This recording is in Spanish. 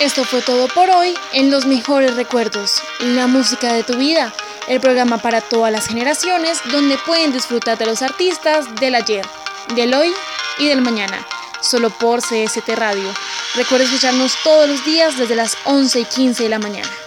Esto fue todo por hoy en Los Mejores Recuerdos, la música de tu vida, el programa para todas las generaciones donde pueden disfrutar de los artistas del ayer, del hoy y del mañana, solo por CST Radio. Recuerda escucharnos todos los días desde las 11 y 15 de la mañana.